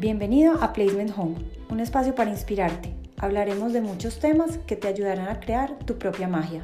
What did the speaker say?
Bienvenido a Placement Home, un espacio para inspirarte. Hablaremos de muchos temas que te ayudarán a crear tu propia magia.